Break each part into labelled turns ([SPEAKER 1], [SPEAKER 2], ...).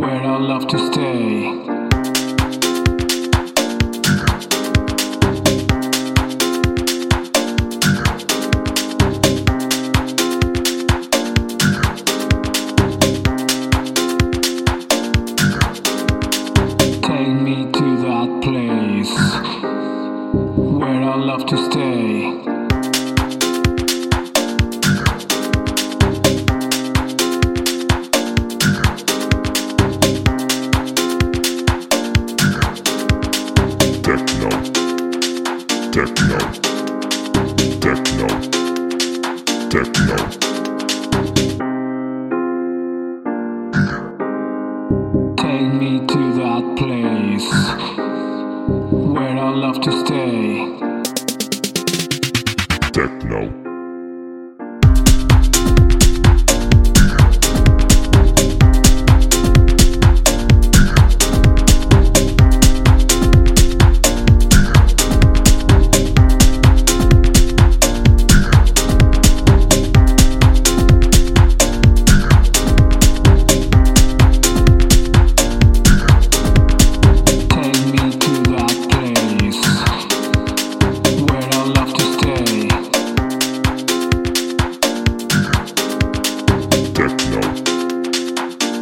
[SPEAKER 1] where I love to stay. Take me to that place where I love to stay. Take me to that place where I love to stay.
[SPEAKER 2] Techno.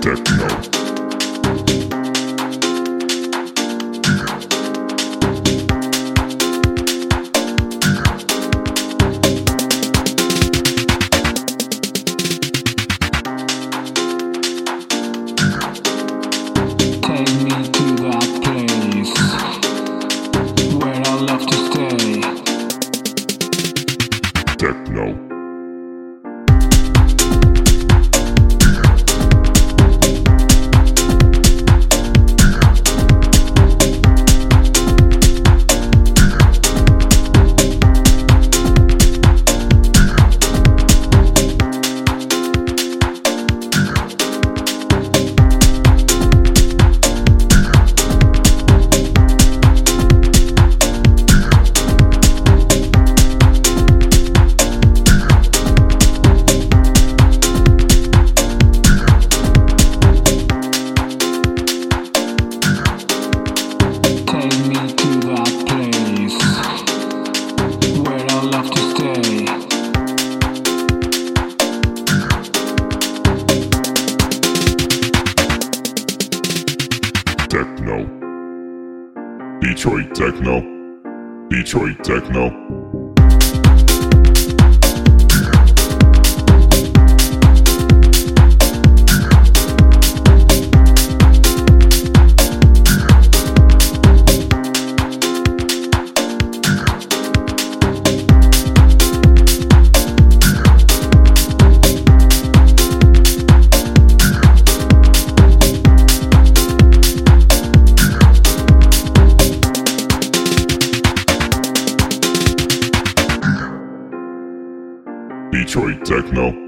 [SPEAKER 2] Techno. Detroit Techno. Detroit Techno. Detroit Techno.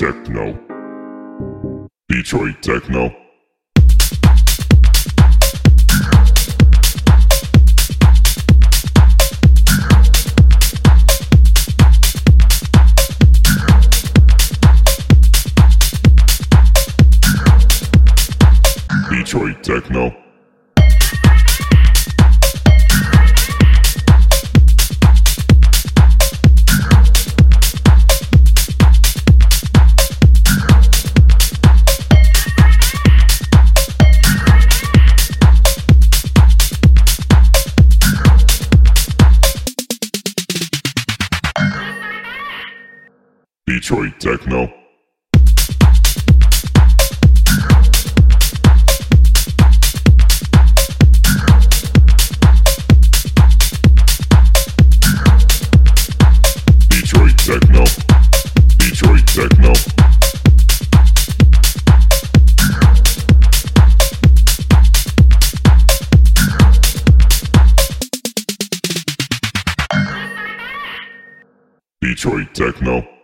[SPEAKER 2] Techno. Detroit Techno. Detroit Techno. Detroit Techno. Detroit Techno.